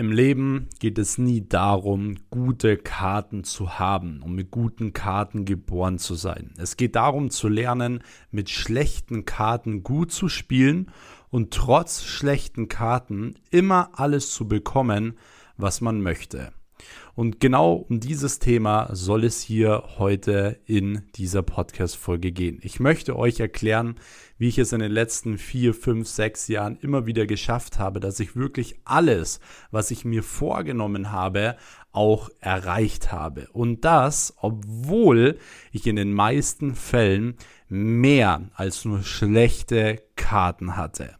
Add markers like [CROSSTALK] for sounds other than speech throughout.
Im Leben geht es nie darum, gute Karten zu haben, um mit guten Karten geboren zu sein. Es geht darum zu lernen, mit schlechten Karten gut zu spielen und trotz schlechten Karten immer alles zu bekommen, was man möchte. Und genau um dieses Thema soll es hier heute in dieser Podcast-Folge gehen. Ich möchte euch erklären, wie ich es in den letzten vier, fünf, sechs Jahren immer wieder geschafft habe, dass ich wirklich alles, was ich mir vorgenommen habe, auch erreicht habe. Und das, obwohl ich in den meisten Fällen mehr als nur schlechte Karten hatte.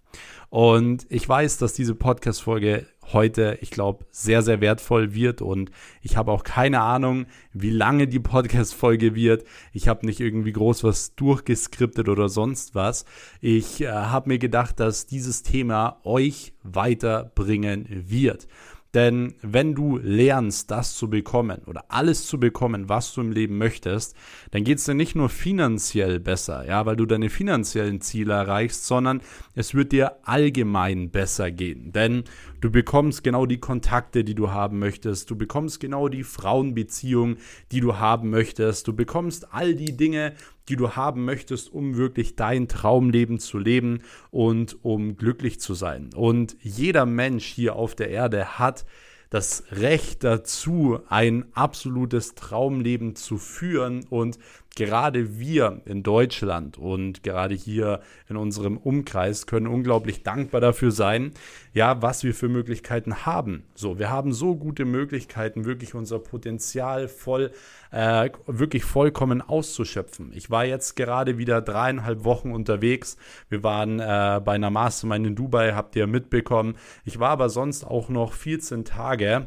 Und ich weiß, dass diese Podcast-Folge heute, ich glaube, sehr, sehr wertvoll wird. Und ich habe auch keine Ahnung, wie lange die Podcast-Folge wird. Ich habe nicht irgendwie groß was durchgeskriptet oder sonst was. Ich äh, habe mir gedacht, dass dieses Thema euch weiterbringen wird. Denn wenn du lernst, das zu bekommen oder alles zu bekommen, was du im Leben möchtest, dann geht es dir nicht nur finanziell besser, ja, weil du deine finanziellen Ziele erreichst, sondern es wird dir allgemein besser gehen. Denn du bekommst genau die Kontakte, die du haben möchtest, du bekommst genau die Frauenbeziehung, die du haben möchtest, du bekommst all die Dinge, die du haben möchtest, um wirklich dein Traumleben zu leben und um glücklich zu sein. Und jeder Mensch hier auf der Erde hat das Recht dazu, ein absolutes Traumleben zu führen. Und gerade wir in Deutschland und gerade hier in unserem Umkreis können unglaublich dankbar dafür sein, ja, was wir für Möglichkeiten haben. So, wir haben so gute Möglichkeiten, wirklich unser Potenzial voll, äh, wirklich vollkommen auszuschöpfen. Ich war jetzt gerade wieder dreieinhalb Wochen unterwegs. Wir waren äh, bei einer Mastermind in Dubai, habt ihr mitbekommen. Ich war aber sonst auch noch 14 Tage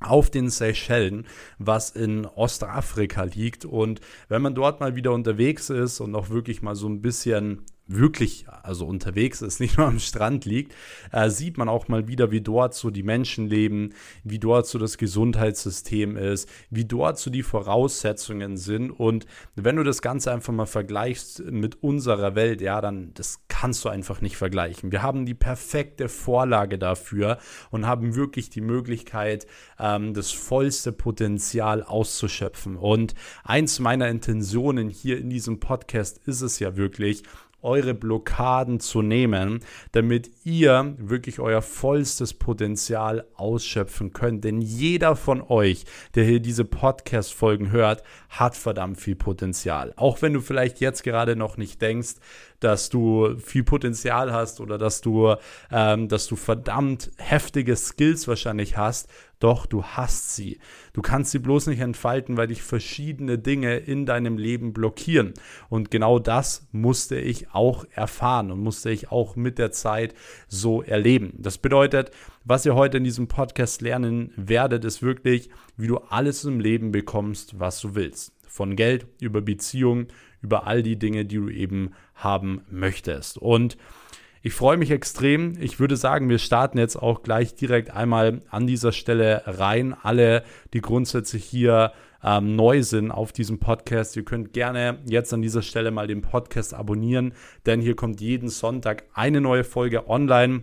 auf den Seychellen, was in Ostafrika liegt. Und wenn man dort mal wieder unterwegs ist und auch wirklich mal so ein bisschen wirklich also unterwegs ist, [LAUGHS] nicht nur am Strand liegt, äh, sieht man auch mal wieder, wie dort so die Menschen leben, wie dort so das Gesundheitssystem ist, wie dort so die Voraussetzungen sind. Und wenn du das Ganze einfach mal vergleichst mit unserer Welt, ja, dann das kannst du einfach nicht vergleichen. Wir haben die perfekte Vorlage dafür und haben wirklich die Möglichkeit, ähm, das vollste Potenzial auszuschöpfen. Und eins meiner Intentionen hier in diesem Podcast ist es ja wirklich, eure Blockaden zu nehmen, damit ihr wirklich euer vollstes Potenzial ausschöpfen könnt. Denn jeder von euch, der hier diese Podcast-Folgen hört, hat verdammt viel Potenzial. Auch wenn du vielleicht jetzt gerade noch nicht denkst, dass du viel Potenzial hast oder dass du, ähm, dass du verdammt heftige Skills wahrscheinlich hast, doch du hast sie. Du kannst sie bloß nicht entfalten, weil dich verschiedene Dinge in deinem Leben blockieren. Und genau das musste ich auch erfahren und musste ich auch mit der Zeit so erleben. Das bedeutet, was ihr heute in diesem Podcast lernen werdet, ist wirklich, wie du alles im Leben bekommst, was du willst. Von Geld über Beziehungen, über all die Dinge, die du eben haben möchtest. Und ich freue mich extrem. Ich würde sagen, wir starten jetzt auch gleich direkt einmal an dieser Stelle rein. Alle, die grundsätzlich hier ähm, neu sind auf diesem Podcast, ihr könnt gerne jetzt an dieser Stelle mal den Podcast abonnieren, denn hier kommt jeden Sonntag eine neue Folge online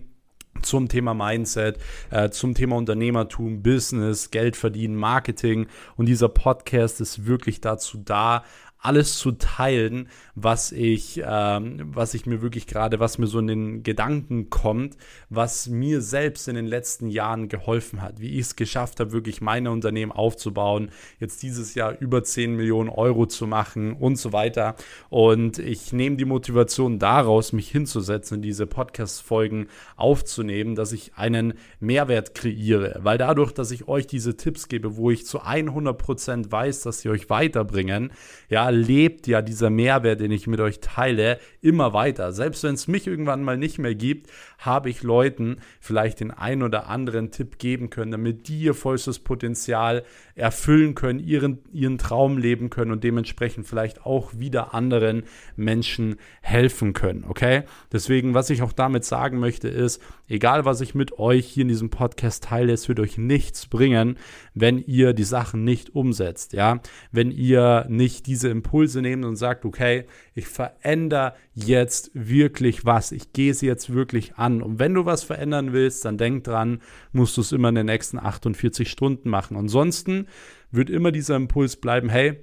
zum Thema Mindset, äh, zum Thema Unternehmertum, Business, Geld verdienen, Marketing. Und dieser Podcast ist wirklich dazu da, alles zu teilen, was ich, ähm, was ich mir wirklich gerade, was mir so in den Gedanken kommt, was mir selbst in den letzten Jahren geholfen hat, wie ich es geschafft habe, wirklich meine Unternehmen aufzubauen, jetzt dieses Jahr über 10 Millionen Euro zu machen und so weiter. Und ich nehme die Motivation daraus, mich hinzusetzen, diese Podcast-Folgen aufzunehmen, dass ich einen Mehrwert kreiere, weil dadurch, dass ich euch diese Tipps gebe, wo ich zu 100 Prozent weiß, dass sie euch weiterbringen, ja, lebt ja dieser Mehrwert, den ich mit euch teile, immer weiter. Selbst wenn es mich irgendwann mal nicht mehr gibt, habe ich Leuten vielleicht den einen oder anderen Tipp geben können, damit die ihr vollstes Potenzial erfüllen können, ihren, ihren Traum leben können und dementsprechend vielleicht auch wieder anderen Menschen helfen können. Okay? Deswegen, was ich auch damit sagen möchte, ist, egal was ich mit euch hier in diesem Podcast teile, es wird euch nichts bringen, wenn ihr die Sachen nicht umsetzt. Ja? Wenn ihr nicht diese Impulse nehmt und sagt, okay, ich verändere jetzt wirklich was. Ich gehe es jetzt wirklich an. Und wenn du was verändern willst, dann denk dran, musst du es immer in den nächsten 48 Stunden machen. Ansonsten wird immer dieser Impuls bleiben, hey,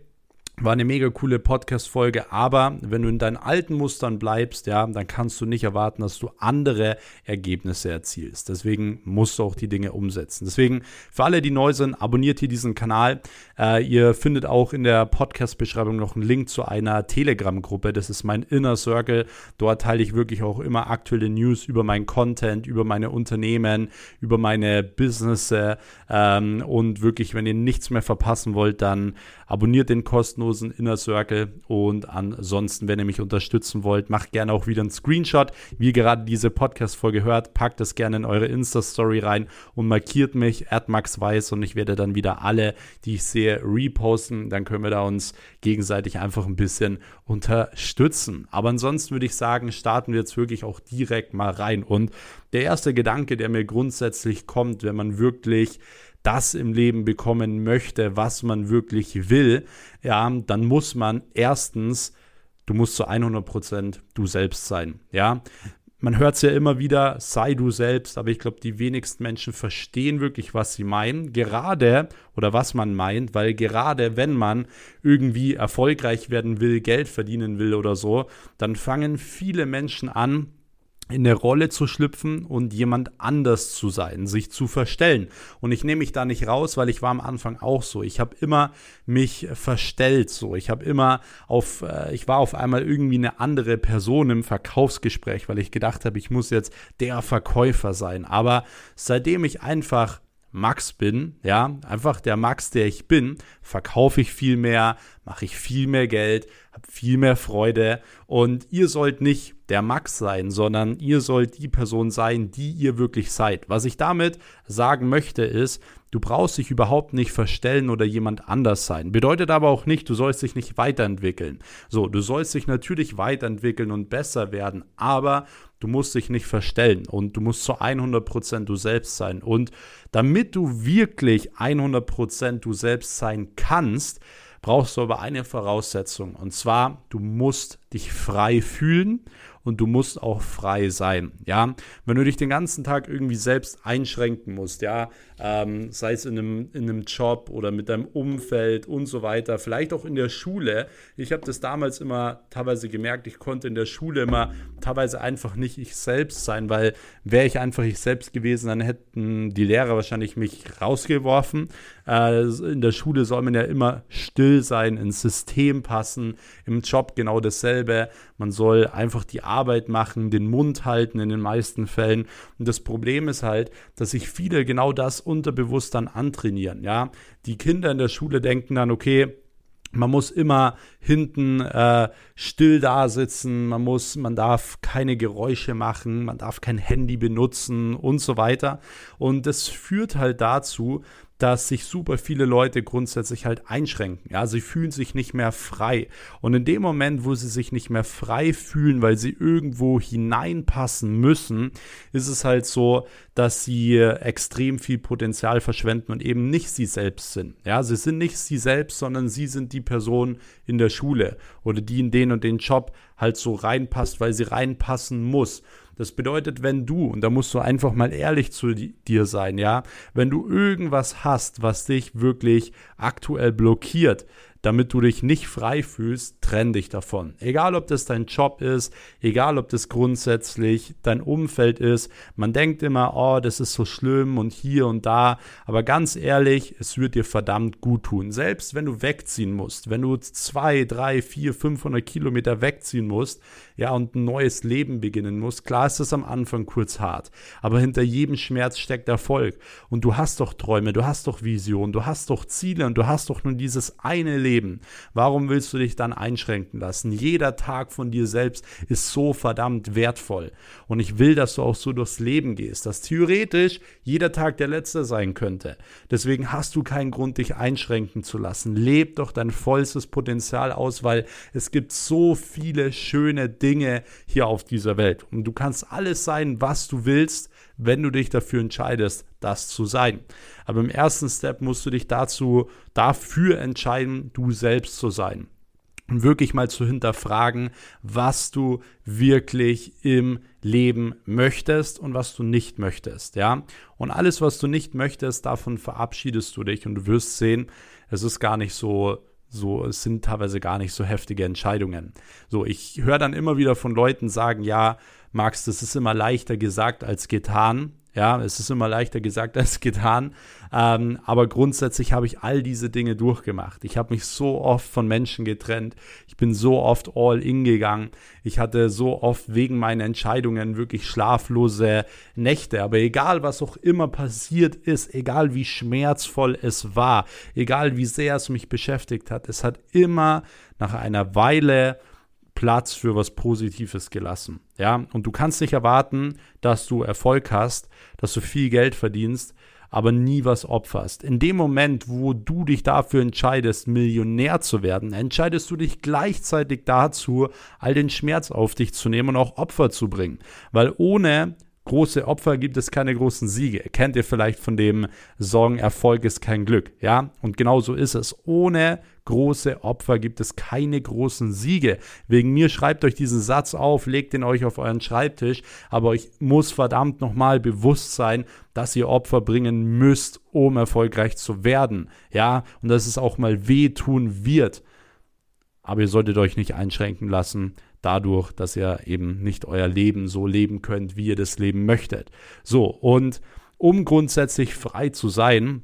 war eine mega coole Podcast-Folge, aber wenn du in deinen alten Mustern bleibst, ja, dann kannst du nicht erwarten, dass du andere Ergebnisse erzielst. Deswegen musst du auch die Dinge umsetzen. Deswegen, für alle, die neu sind, abonniert hier diesen Kanal. Äh, ihr findet auch in der Podcast-Beschreibung noch einen Link zu einer Telegram-Gruppe. Das ist mein Inner Circle. Dort teile ich wirklich auch immer aktuelle News über meinen Content, über meine Unternehmen, über meine Businesses. Ähm, und wirklich, wenn ihr nichts mehr verpassen wollt, dann abonniert den kostenlosen kostenlosen Inner Circle. Und ansonsten, wenn ihr mich unterstützen wollt, macht gerne auch wieder einen Screenshot, wie ihr gerade diese Podcast-Folge hört. Packt das gerne in eure Insta-Story rein und markiert mich, Weiß und ich werde dann wieder alle, die ich sehe, reposten. Dann können wir da uns gegenseitig einfach ein bisschen unterstützen. Aber ansonsten würde ich sagen, starten wir jetzt wirklich auch direkt mal rein. Und der erste Gedanke, der mir grundsätzlich kommt, wenn man wirklich das im Leben bekommen möchte, was man wirklich will, ja, dann muss man erstens, du musst zu 100% du selbst sein, ja. Man hört es ja immer wieder, sei du selbst, aber ich glaube, die wenigsten Menschen verstehen wirklich, was sie meinen, gerade oder was man meint, weil gerade wenn man irgendwie erfolgreich werden will, Geld verdienen will oder so, dann fangen viele Menschen an, in eine Rolle zu schlüpfen und jemand anders zu sein, sich zu verstellen. Und ich nehme mich da nicht raus, weil ich war am Anfang auch so. Ich habe immer mich verstellt so. Ich habe immer auf, äh, ich war auf einmal irgendwie eine andere Person im Verkaufsgespräch, weil ich gedacht habe, ich muss jetzt der Verkäufer sein. Aber seitdem ich einfach Max bin, ja, einfach der Max, der ich bin, verkaufe ich viel mehr, mache ich viel mehr Geld, habe viel mehr Freude und ihr sollt nicht der Max sein, sondern ihr sollt die Person sein, die ihr wirklich seid. Was ich damit sagen möchte ist, du brauchst dich überhaupt nicht verstellen oder jemand anders sein. Bedeutet aber auch nicht, du sollst dich nicht weiterentwickeln. So, du sollst dich natürlich weiterentwickeln und besser werden, aber du musst dich nicht verstellen und du musst zu 100% du selbst sein. Und damit du wirklich 100% du selbst sein kannst, brauchst du aber eine Voraussetzung. Und zwar, du musst dich frei fühlen und du musst auch frei sein. Ja, wenn du dich den ganzen Tag irgendwie selbst einschränken musst, ja, ähm, sei es in einem, in einem Job oder mit deinem Umfeld und so weiter, vielleicht auch in der Schule. Ich habe das damals immer teilweise gemerkt, ich konnte in der Schule immer teilweise einfach nicht ich selbst sein, weil wäre ich einfach ich selbst gewesen, dann hätten die Lehrer wahrscheinlich mich rausgeworfen. Äh, in der Schule soll man ja immer still sein, ins System passen, im Job genau dasselbe. Man soll einfach die Arbeit machen, den Mund halten in den meisten Fällen. Und das Problem ist halt, dass sich viele genau das unterbewusst dann antrainieren. Ja, die Kinder in der Schule denken dann, okay, man muss immer hinten äh, still da sitzen, man muss, man darf keine Geräusche machen, man darf kein Handy benutzen und so weiter. Und das führt halt dazu, dass sich super viele Leute grundsätzlich halt einschränken. Ja, sie fühlen sich nicht mehr frei. Und in dem Moment, wo sie sich nicht mehr frei fühlen, weil sie irgendwo hineinpassen müssen, ist es halt so, dass sie extrem viel Potenzial verschwenden und eben nicht sie selbst sind. Ja, sie sind nicht sie selbst, sondern sie sind die Person in der Schule oder die in den und den Job halt so reinpasst, weil sie reinpassen muss. Das bedeutet, wenn du, und da musst du einfach mal ehrlich zu dir sein, ja, wenn du irgendwas hast, was dich wirklich aktuell blockiert, damit du dich nicht frei fühlst, trenn dich davon. Egal, ob das dein Job ist, egal, ob das grundsätzlich dein Umfeld ist. Man denkt immer, oh, das ist so schlimm und hier und da. Aber ganz ehrlich, es wird dir verdammt gut tun. Selbst wenn du wegziehen musst, wenn du zwei, drei, vier, 500 Kilometer wegziehen musst, ja, und ein neues Leben beginnen musst. Klar ist das am Anfang kurz hart, aber hinter jedem Schmerz steckt Erfolg. Und du hast doch Träume, du hast doch Visionen, du hast doch Ziele und du hast doch nur dieses eine Leben. Warum willst du dich dann einschränken lassen? Jeder Tag von dir selbst ist so verdammt wertvoll. Und ich will, dass du auch so durchs Leben gehst, dass theoretisch jeder Tag der letzte sein könnte. Deswegen hast du keinen Grund, dich einschränken zu lassen. Leb doch dein vollstes Potenzial aus, weil es gibt so viele schöne Dinge hier auf dieser Welt. Und du kannst alles sein, was du willst, wenn du dich dafür entscheidest, das zu sein. Aber im ersten Step musst du dich dazu, dafür entscheiden, du selbst zu sein. wirklich mal zu hinterfragen, was du wirklich im Leben möchtest und was du nicht möchtest, ja? Und alles, was du nicht möchtest, davon verabschiedest du dich und du wirst sehen, es ist gar nicht so so, es sind teilweise gar nicht so heftige Entscheidungen. So, ich höre dann immer wieder von Leuten sagen, ja, Max, das ist immer leichter gesagt als getan. Ja, es ist immer leichter gesagt [LAUGHS] als getan. Ähm, aber grundsätzlich habe ich all diese Dinge durchgemacht. Ich habe mich so oft von Menschen getrennt. Ich bin so oft all in gegangen. Ich hatte so oft wegen meinen Entscheidungen wirklich schlaflose Nächte. Aber egal, was auch immer passiert ist, egal wie schmerzvoll es war, egal wie sehr es mich beschäftigt hat, es hat immer nach einer Weile Platz für was Positives gelassen. Ja, und du kannst nicht erwarten, dass du Erfolg hast, dass du viel Geld verdienst, aber nie was opferst. In dem Moment, wo du dich dafür entscheidest, Millionär zu werden, entscheidest du dich gleichzeitig dazu, all den Schmerz auf dich zu nehmen und auch Opfer zu bringen. Weil ohne große Opfer gibt es keine großen Siege. Kennt ihr vielleicht von dem Song Erfolg ist kein Glück, ja? Und genau so ist es. Ohne große Opfer gibt es keine großen Siege. Wegen mir schreibt euch diesen Satz auf, legt ihn euch auf euren Schreibtisch, aber euch muss verdammt nochmal bewusst sein, dass ihr Opfer bringen müsst, um erfolgreich zu werden, ja? Und dass es auch mal wehtun wird. Aber ihr solltet euch nicht einschränken lassen dadurch, dass ihr eben nicht euer Leben so leben könnt, wie ihr das leben möchtet. So, und um grundsätzlich frei zu sein,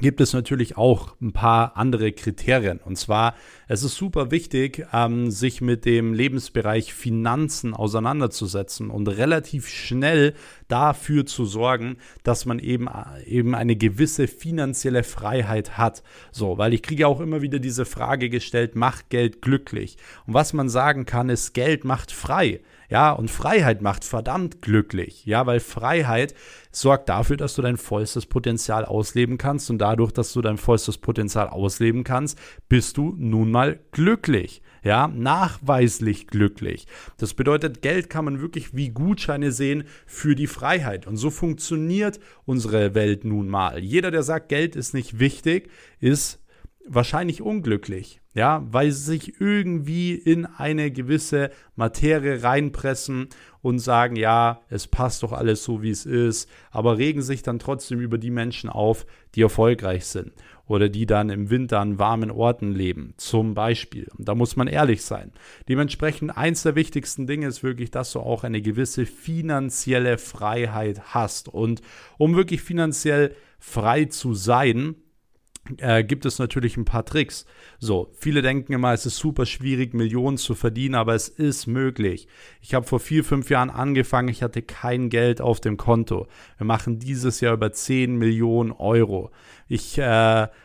gibt es natürlich auch ein paar andere Kriterien. Und zwar, es ist super wichtig, ähm, sich mit dem Lebensbereich Finanzen auseinanderzusetzen und relativ schnell dafür zu sorgen, dass man eben, eben eine gewisse finanzielle Freiheit hat. So, weil ich kriege auch immer wieder diese Frage gestellt, macht Geld glücklich? Und was man sagen kann, ist, Geld macht frei. Ja, und Freiheit macht verdammt glücklich. Ja, weil Freiheit sorgt dafür, dass du dein vollstes Potenzial ausleben kannst. Und dadurch, dass du dein vollstes Potenzial ausleben kannst, bist du nun mal glücklich. Ja, nachweislich glücklich. Das bedeutet, Geld kann man wirklich wie Gutscheine sehen für die Freiheit. Und so funktioniert unsere Welt nun mal. Jeder, der sagt, Geld ist nicht wichtig, ist wahrscheinlich unglücklich, ja, weil sie sich irgendwie in eine gewisse Materie reinpressen und sagen, ja, es passt doch alles so, wie es ist, aber regen sich dann trotzdem über die Menschen auf, die erfolgreich sind oder die dann im Winter an warmen Orten leben, zum Beispiel. Und da muss man ehrlich sein. Dementsprechend eins der wichtigsten Dinge ist wirklich, dass du auch eine gewisse finanzielle Freiheit hast. Und um wirklich finanziell frei zu sein, äh, gibt es natürlich ein paar Tricks. So, viele denken immer, es ist super schwierig, Millionen zu verdienen, aber es ist möglich. Ich habe vor vier, fünf Jahren angefangen, ich hatte kein Geld auf dem Konto. Wir machen dieses Jahr über 10 Millionen Euro. Ich äh,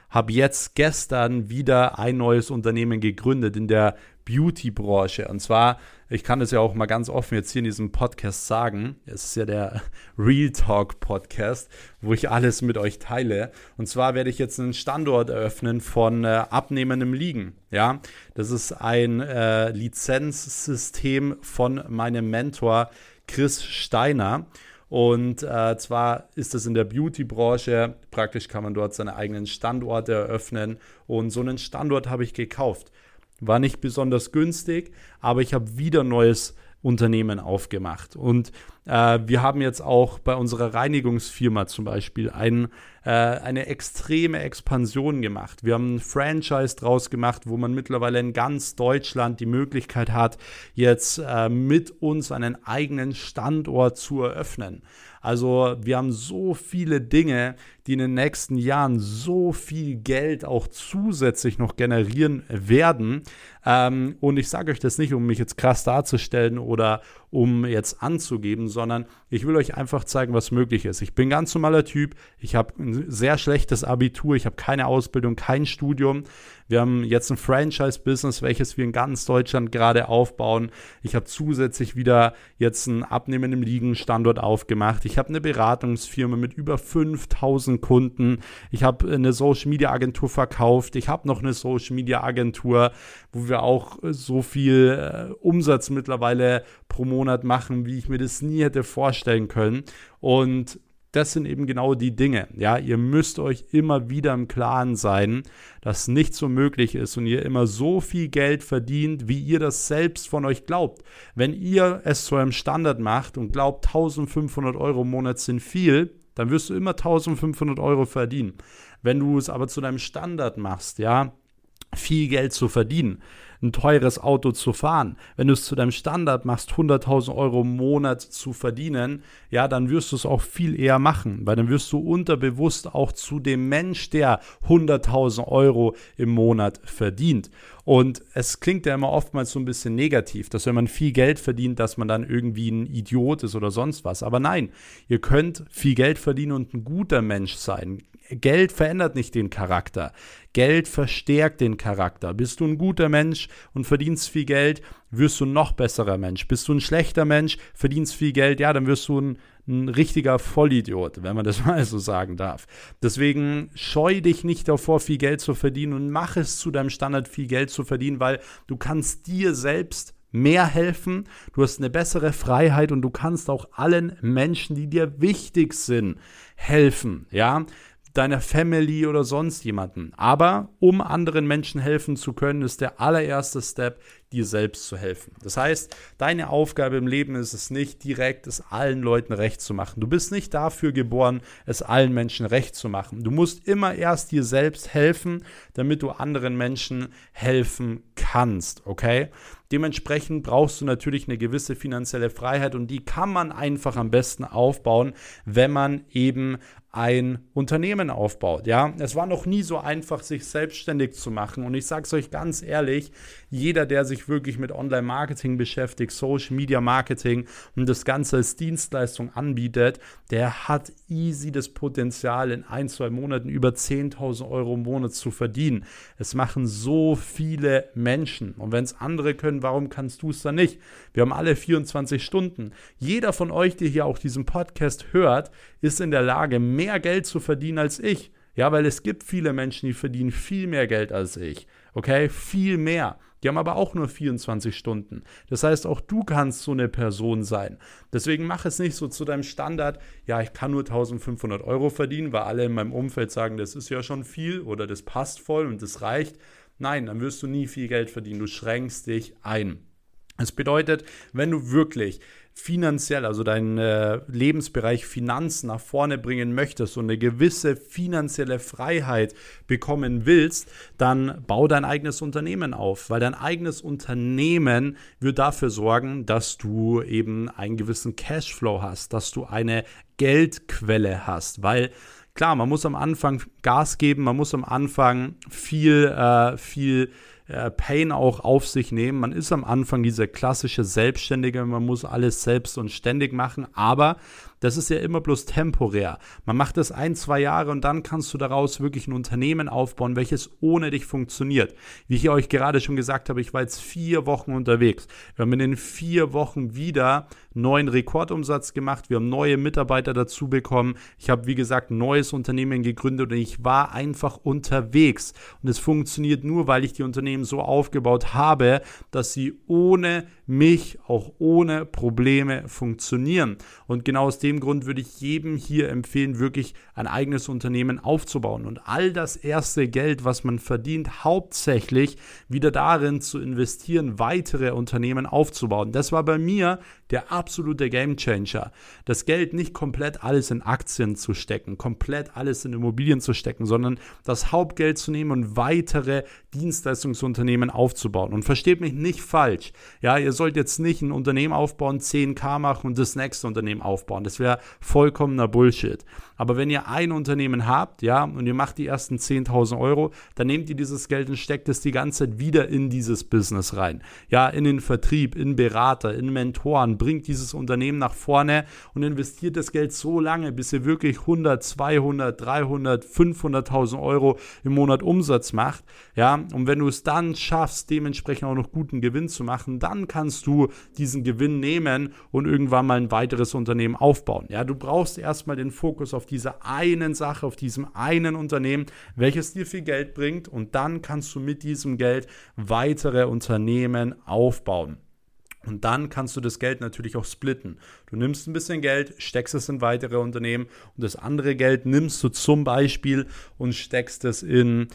habe jetzt gestern wieder ein neues Unternehmen gegründet in der Beauty-Branche. Und zwar, ich kann das ja auch mal ganz offen jetzt hier in diesem Podcast sagen. Es ist ja der [LAUGHS] Real Talk Podcast, wo ich alles mit euch teile. Und zwar werde ich jetzt einen Standort eröffnen von äh, abnehmendem Liegen. Ja, das ist ein äh, Lizenzsystem von meinem Mentor Chris Steiner. Und äh, zwar ist es in der Beauty-Branche, praktisch kann man dort seine eigenen Standorte eröffnen. Und so einen Standort habe ich gekauft. War nicht besonders günstig, aber ich habe wieder neues Unternehmen aufgemacht. Und äh, wir haben jetzt auch bei unserer Reinigungsfirma zum Beispiel ein, äh, eine extreme Expansion gemacht. Wir haben ein Franchise draus gemacht, wo man mittlerweile in ganz Deutschland die Möglichkeit hat, jetzt äh, mit uns einen eigenen Standort zu eröffnen. Also wir haben so viele Dinge, die in den nächsten Jahren so viel Geld auch zusätzlich noch generieren werden. Ähm, und ich sage euch das nicht, um mich jetzt krass darzustellen oder um jetzt anzugeben, sondern ich will euch einfach zeigen, was möglich ist. Ich bin ein ganz normaler Typ. Ich habe ein sehr schlechtes Abitur. Ich habe keine Ausbildung, kein Studium. Wir haben jetzt ein Franchise-Business, welches wir in ganz Deutschland gerade aufbauen. Ich habe zusätzlich wieder jetzt einen abnehmenden Liegen-Standort aufgemacht. Ich habe eine Beratungsfirma mit über 5000 Kunden. Ich habe eine Social-Media-Agentur verkauft. Ich habe noch eine Social-Media-Agentur, wo wir auch so viel äh, Umsatz mittlerweile pro Monat machen, wie ich mir das nie hätte vorstellen können. Und das sind eben genau die Dinge. Ja, ihr müsst euch immer wieder im Klaren sein, dass nicht so möglich ist und ihr immer so viel Geld verdient, wie ihr das selbst von euch glaubt. Wenn ihr es zu einem Standard macht und glaubt, 1500 Euro im Monat sind viel, dann wirst du immer 1500 Euro verdienen. Wenn du es aber zu deinem Standard machst, ja, viel Geld zu verdienen, ein teures Auto zu fahren. Wenn du es zu deinem Standard machst, 100.000 Euro im Monat zu verdienen, ja, dann wirst du es auch viel eher machen, weil dann wirst du unterbewusst auch zu dem Mensch, der 100.000 Euro im Monat verdient. Und es klingt ja immer oftmals so ein bisschen negativ, dass wenn man viel Geld verdient, dass man dann irgendwie ein Idiot ist oder sonst was. Aber nein, ihr könnt viel Geld verdienen und ein guter Mensch sein. Geld verändert nicht den Charakter. Geld verstärkt den Charakter. Bist du ein guter Mensch und verdienst viel Geld, wirst du ein noch besserer Mensch. Bist du ein schlechter Mensch, verdienst viel Geld, ja, dann wirst du ein, ein richtiger Vollidiot, wenn man das [LAUGHS] mal so sagen darf. Deswegen scheu dich nicht davor, viel Geld zu verdienen und mach es zu deinem Standard, viel Geld zu verdienen, weil du kannst dir selbst mehr helfen, du hast eine bessere Freiheit und du kannst auch allen Menschen, die dir wichtig sind, helfen, ja? Deiner Family oder sonst jemanden. Aber um anderen Menschen helfen zu können, ist der allererste Step, dir selbst zu helfen. Das heißt, deine Aufgabe im Leben ist es nicht, direkt es allen Leuten recht zu machen. Du bist nicht dafür geboren, es allen Menschen recht zu machen. Du musst immer erst dir selbst helfen, damit du anderen Menschen helfen kannst, okay? Dementsprechend brauchst du natürlich eine gewisse finanzielle Freiheit und die kann man einfach am besten aufbauen, wenn man eben ein Unternehmen aufbaut. Ja, es war noch nie so einfach, sich selbstständig zu machen. Und ich sage es euch ganz ehrlich: Jeder, der sich wirklich mit Online-Marketing beschäftigt, Social Media Marketing und das Ganze als Dienstleistung anbietet, der hat easy das Potenzial, in ein, zwei Monaten über 10.000 Euro im Monat zu verdienen. Es machen so viele Menschen. Und wenn es andere können, warum kannst du es dann nicht? Wir haben alle 24 Stunden. Jeder von euch, der hier auch diesen Podcast hört, ist in der Lage, mehr Geld zu verdienen als ich. Ja, weil es gibt viele Menschen, die verdienen viel mehr Geld als ich. Okay, viel mehr. Die haben aber auch nur 24 Stunden. Das heißt, auch du kannst so eine Person sein. Deswegen mach es nicht so zu deinem Standard, ja, ich kann nur 1500 Euro verdienen, weil alle in meinem Umfeld sagen, das ist ja schon viel oder das passt voll und das reicht. Nein, dann wirst du nie viel Geld verdienen. Du schränkst dich ein. Es bedeutet, wenn du wirklich finanziell, also deinen äh, Lebensbereich Finanzen nach vorne bringen möchtest und eine gewisse finanzielle Freiheit bekommen willst, dann bau dein eigenes Unternehmen auf, weil dein eigenes Unternehmen wird dafür sorgen, dass du eben einen gewissen Cashflow hast, dass du eine Geldquelle hast, weil klar, man muss am Anfang Gas geben, man muss am Anfang viel, äh, viel äh, Pain auch auf sich nehmen. Man ist am Anfang dieser klassische Selbstständige, man muss alles selbst und ständig machen, aber das ist ja immer bloß temporär. Man macht das ein, zwei Jahre und dann kannst du daraus wirklich ein Unternehmen aufbauen, welches ohne dich funktioniert. Wie ich euch gerade schon gesagt habe, ich war jetzt vier Wochen unterwegs. Wir haben in den vier Wochen wieder neuen Rekordumsatz gemacht. Wir haben neue Mitarbeiter dazu bekommen. Ich habe, wie gesagt, ein neues Unternehmen gegründet und ich war einfach unterwegs. Und es funktioniert nur, weil ich die Unternehmen so aufgebaut habe, dass sie ohne mich auch ohne Probleme funktionieren. Und genau aus dem Grund würde ich jedem hier empfehlen, wirklich ein eigenes Unternehmen aufzubauen und all das erste Geld, was man verdient, hauptsächlich wieder darin zu investieren, weitere Unternehmen aufzubauen. Das war bei mir der absolute Gamechanger. Das Geld nicht komplett alles in Aktien zu stecken, komplett alles in Immobilien zu stecken, sondern das Hauptgeld zu nehmen und weitere Dienstleistungsunternehmen aufzubauen. Und versteht mich nicht falsch. Ja, ihr sollt jetzt nicht ein Unternehmen aufbauen, 10k machen und das nächste Unternehmen aufbauen. Das wäre vollkommener Bullshit. Aber wenn ihr ein Unternehmen habt, ja, und ihr macht die ersten 10.000 Euro, dann nehmt ihr dieses Geld und steckt es die ganze Zeit wieder in dieses Business rein. Ja, in den Vertrieb, in Berater, in Mentoren, bringt dieses Unternehmen nach vorne und investiert das Geld so lange, bis ihr wirklich 100, 200, 300, 500.000 Euro im Monat Umsatz macht. Ja, und wenn du es dann schaffst, dementsprechend auch noch guten Gewinn zu machen, dann kannst du diesen Gewinn nehmen und irgendwann mal ein weiteres Unternehmen aufbauen. Ja, du brauchst erstmal den Fokus auf dieser einen Sache, auf diesem einen Unternehmen, welches dir viel Geld bringt und dann kannst du mit diesem Geld weitere Unternehmen aufbauen. Und dann kannst du das Geld natürlich auch splitten. Du nimmst ein bisschen Geld, steckst es in weitere Unternehmen und das andere Geld nimmst du zum Beispiel und steckst es in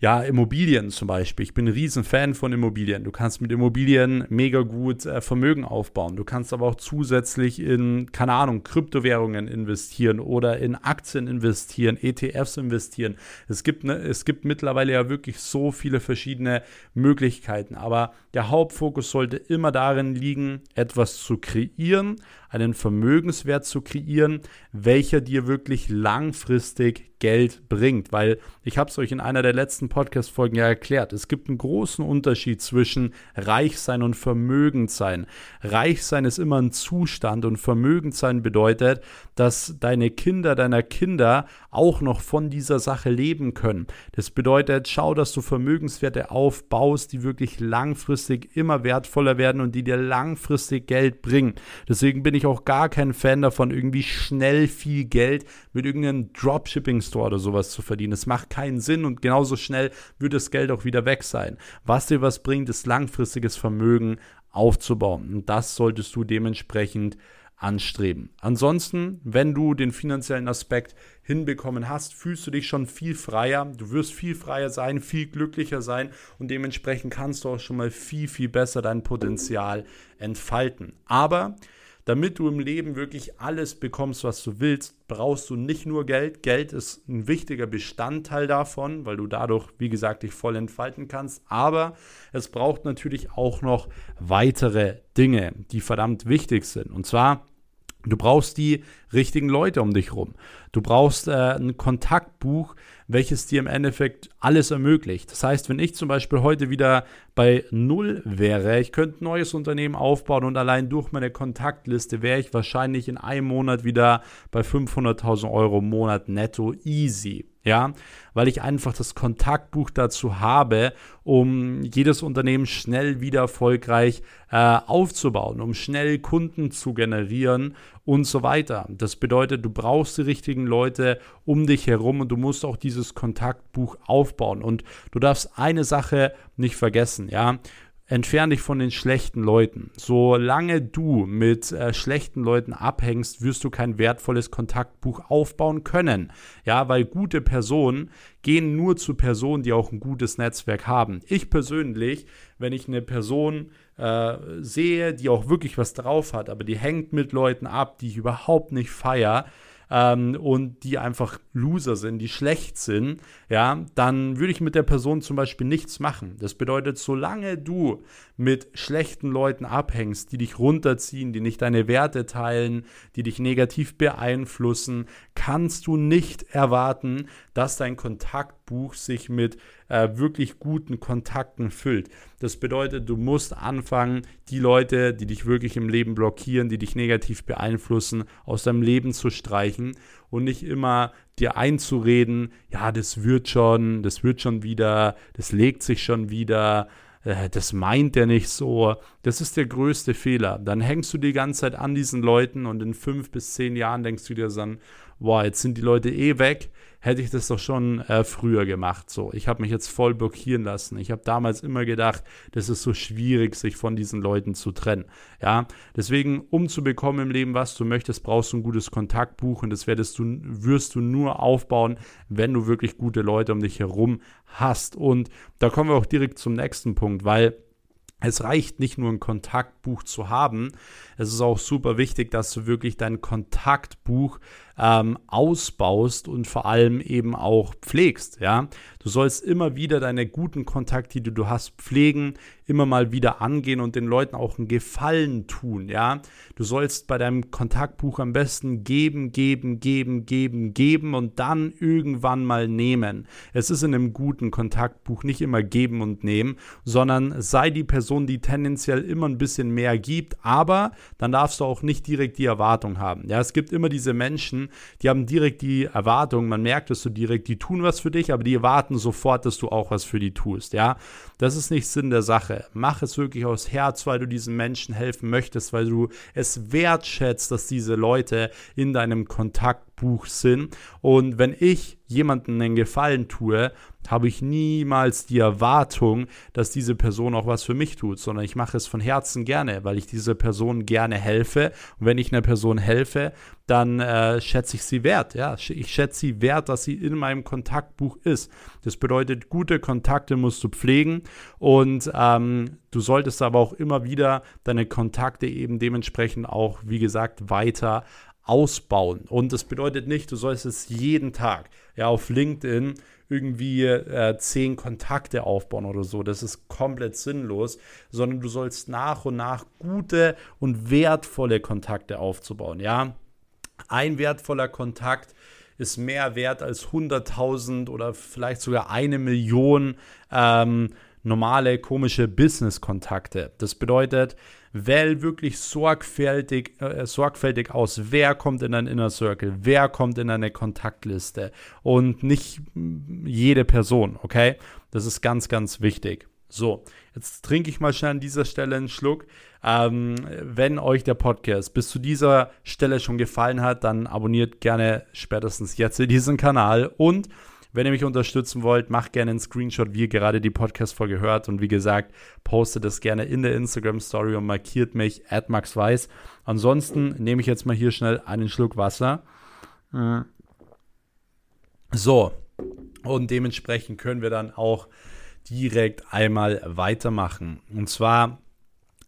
ja, Immobilien zum Beispiel. Ich bin ein riesen Fan von Immobilien. Du kannst mit Immobilien mega gut äh, Vermögen aufbauen. Du kannst aber auch zusätzlich in, keine Ahnung, Kryptowährungen investieren oder in Aktien investieren, ETFs investieren. Es gibt, ne, es gibt mittlerweile ja wirklich so viele verschiedene Möglichkeiten. Aber der Hauptfokus sollte immer darin liegen, etwas zu kreieren, einen Vermögenswert zu kreieren, welcher dir wirklich langfristig Geld bringt. Weil ich habe es euch in einer der letzten Podcast-Folgen ja erklärt. Es gibt einen großen Unterschied zwischen reich sein und vermögend sein. Reich sein ist immer ein Zustand und vermögend sein bedeutet, dass deine Kinder deiner Kinder auch noch von dieser Sache leben können. Das bedeutet, schau, dass du Vermögenswerte aufbaust, die wirklich langfristig immer wertvoller werden und die dir langfristig Geld bringen. Deswegen bin ich auch gar kein Fan davon, irgendwie schnell viel Geld mit irgendeinem Dropshipping Store oder sowas zu verdienen. Es macht keinen Sinn und genauso schnell wird das Geld auch wieder weg sein. Was dir was bringt, ist langfristiges Vermögen aufzubauen. Und das solltest du dementsprechend anstreben. Ansonsten, wenn du den finanziellen Aspekt hinbekommen hast, fühlst du dich schon viel freier. Du wirst viel freier sein, viel glücklicher sein und dementsprechend kannst du auch schon mal viel, viel besser dein Potenzial entfalten. Aber damit du im Leben wirklich alles bekommst, was du willst, brauchst du nicht nur Geld. Geld ist ein wichtiger Bestandteil davon, weil du dadurch, wie gesagt, dich voll entfalten kannst. Aber es braucht natürlich auch noch weitere Dinge, die verdammt wichtig sind. Und zwar Du brauchst die richtigen Leute um dich herum. Du brauchst äh, ein Kontaktbuch, welches dir im Endeffekt alles ermöglicht. Das heißt, wenn ich zum Beispiel heute wieder bei Null wäre, ich könnte ein neues Unternehmen aufbauen und allein durch meine Kontaktliste wäre ich wahrscheinlich in einem Monat wieder bei 500.000 Euro im Monat netto easy. Ja, weil ich einfach das Kontaktbuch dazu habe, um jedes Unternehmen schnell wieder erfolgreich äh, aufzubauen, um schnell Kunden zu generieren und so weiter. Das bedeutet, du brauchst die richtigen Leute um dich herum und du musst auch dieses Kontaktbuch aufbauen. Und du darfst eine Sache nicht vergessen, ja entferne dich von den schlechten Leuten. Solange du mit äh, schlechten Leuten abhängst, wirst du kein wertvolles Kontaktbuch aufbauen können. Ja, weil gute Personen gehen nur zu Personen, die auch ein gutes Netzwerk haben. Ich persönlich, wenn ich eine Person äh, sehe, die auch wirklich was drauf hat, aber die hängt mit Leuten ab, die ich überhaupt nicht feiere, ähm, und die einfach Loser sind, die schlecht sind, ja, dann würde ich mit der Person zum Beispiel nichts machen. Das bedeutet, solange du mit schlechten Leuten abhängst, die dich runterziehen, die nicht deine Werte teilen, die dich negativ beeinflussen, kannst du nicht erwarten, dass dein Kontaktbuch sich mit äh, wirklich guten Kontakten füllt. Das bedeutet, du musst anfangen, die Leute, die dich wirklich im Leben blockieren, die dich negativ beeinflussen, aus deinem Leben zu streichen und nicht immer dir einzureden, ja, das wird schon, das wird schon wieder, das legt sich schon wieder äh, das meint er nicht so. Das ist der größte Fehler. Dann hängst du die ganze Zeit an diesen Leuten und in fünf bis zehn Jahren denkst du dir dann, boah, jetzt sind die Leute eh weg, hätte ich das doch schon äh, früher gemacht. So, ich habe mich jetzt voll blockieren lassen. Ich habe damals immer gedacht, das ist so schwierig, sich von diesen Leuten zu trennen. Ja, deswegen, um zu bekommen im Leben, was du möchtest, brauchst du ein gutes Kontaktbuch und das werdest du, wirst du nur aufbauen, wenn du wirklich gute Leute um dich herum hast. Und da kommen wir auch direkt zum nächsten Punkt, weil es reicht nicht nur ein Kontaktbuch zu haben, es ist auch super wichtig, dass du wirklich dein Kontaktbuch ähm, ausbaust und vor allem eben auch pflegst. Ja, du sollst immer wieder deine guten Kontakte, die du hast, pflegen, immer mal wieder angehen und den Leuten auch einen Gefallen tun. Ja, du sollst bei deinem Kontaktbuch am besten geben, geben, geben, geben, geben und dann irgendwann mal nehmen. Es ist in einem guten Kontaktbuch nicht immer geben und nehmen, sondern sei die Person, die tendenziell immer ein bisschen mehr gibt, aber dann darfst du auch nicht direkt die Erwartung haben. Ja, es gibt immer diese Menschen, die haben direkt die Erwartung, man merkt dass du direkt, die tun was für dich, aber die erwarten sofort, dass du auch was für die tust. Ja, das ist nicht Sinn der Sache. Mach es wirklich aus Herz, weil du diesen Menschen helfen möchtest, weil du es wertschätzt, dass diese Leute in deinem Kontakt Kontaktbuch sind. Und wenn ich jemandem einen Gefallen tue, habe ich niemals die Erwartung, dass diese Person auch was für mich tut, sondern ich mache es von Herzen gerne, weil ich dieser Person gerne helfe. Und wenn ich einer Person helfe, dann äh, schätze ich sie wert. Ja, ich schätze sie wert, dass sie in meinem Kontaktbuch ist. Das bedeutet, gute Kontakte musst du pflegen und ähm, du solltest aber auch immer wieder deine Kontakte eben dementsprechend auch, wie gesagt, weiter ausbauen. Und das bedeutet nicht, du sollst es jeden Tag ja auf LinkedIn irgendwie äh, zehn Kontakte aufbauen oder so. Das ist komplett sinnlos, sondern du sollst nach und nach gute und wertvolle Kontakte aufzubauen. Ja, ein wertvoller Kontakt ist mehr wert als 100.000 oder vielleicht sogar eine Million ähm, normale komische Business-Kontakte. Das bedeutet, wähl wirklich sorgfältig, äh, sorgfältig aus, wer kommt in dein Inner Circle, wer kommt in deine Kontaktliste und nicht jede Person, okay? Das ist ganz, ganz wichtig. So, jetzt trinke ich mal schnell an dieser Stelle einen Schluck. Ähm, wenn euch der Podcast bis zu dieser Stelle schon gefallen hat, dann abonniert gerne spätestens jetzt diesen Kanal und wenn ihr mich unterstützen wollt, macht gerne einen Screenshot, wie ihr gerade die Podcast-Folge hört. Und wie gesagt, postet es gerne in der Instagram-Story und markiert mich, @maxweiss. Ansonsten nehme ich jetzt mal hier schnell einen Schluck Wasser. So, und dementsprechend können wir dann auch direkt einmal weitermachen. Und zwar,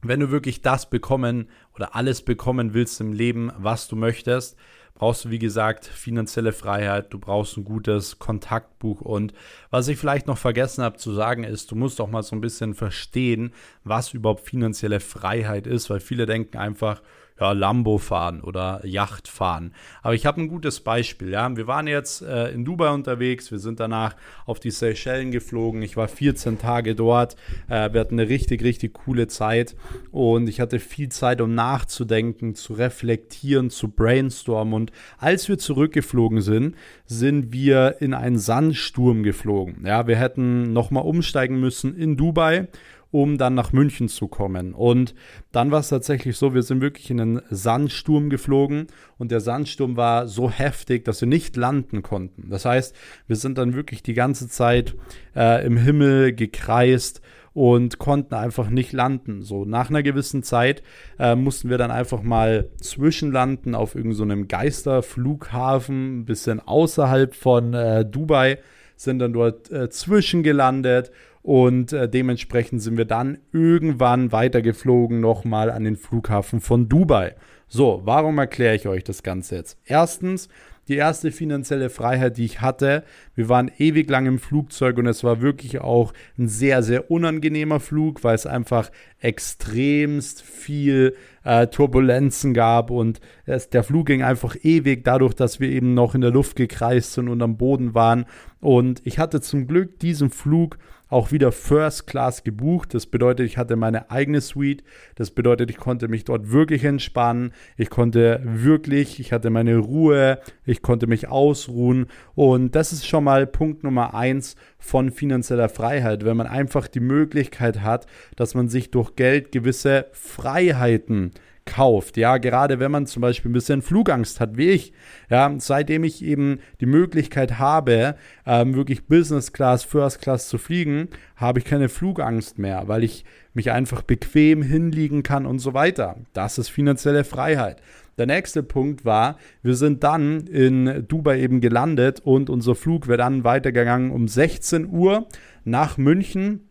wenn du wirklich das bekommen oder alles bekommen willst im Leben, was du möchtest, brauchst du, wie gesagt, finanzielle Freiheit, du brauchst ein gutes Kontaktbuch. Und was ich vielleicht noch vergessen habe zu sagen ist, du musst auch mal so ein bisschen verstehen, was überhaupt finanzielle Freiheit ist, weil viele denken einfach, ja, Lambo fahren oder Yacht fahren. Aber ich habe ein gutes Beispiel. Ja, wir waren jetzt äh, in Dubai unterwegs. Wir sind danach auf die Seychellen geflogen. Ich war 14 Tage dort. Äh, wir hatten eine richtig, richtig coole Zeit und ich hatte viel Zeit, um nachzudenken, zu reflektieren, zu brainstormen. Und als wir zurückgeflogen sind, sind wir in einen Sandsturm geflogen. Ja, wir hätten nochmal umsteigen müssen in Dubai um dann nach München zu kommen. Und dann war es tatsächlich so, wir sind wirklich in einen Sandsturm geflogen und der Sandsturm war so heftig, dass wir nicht landen konnten. Das heißt, wir sind dann wirklich die ganze Zeit äh, im Himmel gekreist und konnten einfach nicht landen. So nach einer gewissen Zeit äh, mussten wir dann einfach mal zwischenlanden auf irgendeinem so Geisterflughafen, ein bisschen außerhalb von äh, Dubai, sind dann dort äh, zwischengelandet und äh, dementsprechend sind wir dann irgendwann weitergeflogen nochmal an den Flughafen von Dubai. So, warum erkläre ich euch das Ganze jetzt? Erstens, die erste finanzielle Freiheit, die ich hatte. Wir waren ewig lang im Flugzeug und es war wirklich auch ein sehr, sehr unangenehmer Flug, weil es einfach extremst viel äh, Turbulenzen gab und es, der Flug ging einfach ewig dadurch, dass wir eben noch in der Luft gekreist sind und am Boden waren. Und ich hatte zum Glück diesen Flug auch wieder First Class gebucht. Das bedeutet, ich hatte meine eigene Suite. Das bedeutet, ich konnte mich dort wirklich entspannen. Ich konnte wirklich, ich hatte meine Ruhe. Ich konnte mich ausruhen. Und das ist schon mal Punkt Nummer eins von finanzieller Freiheit, wenn man einfach die Möglichkeit hat, dass man sich durch Geld gewisse Freiheiten kauft. Ja, gerade wenn man zum Beispiel ein bisschen Flugangst hat, wie ich. Ja, seitdem ich eben die Möglichkeit habe, ähm, wirklich Business Class, First Class zu fliegen, habe ich keine Flugangst mehr, weil ich mich einfach bequem hinliegen kann und so weiter. Das ist finanzielle Freiheit. Der nächste Punkt war, wir sind dann in Dubai eben gelandet und unser Flug wäre dann weitergegangen um 16 Uhr nach München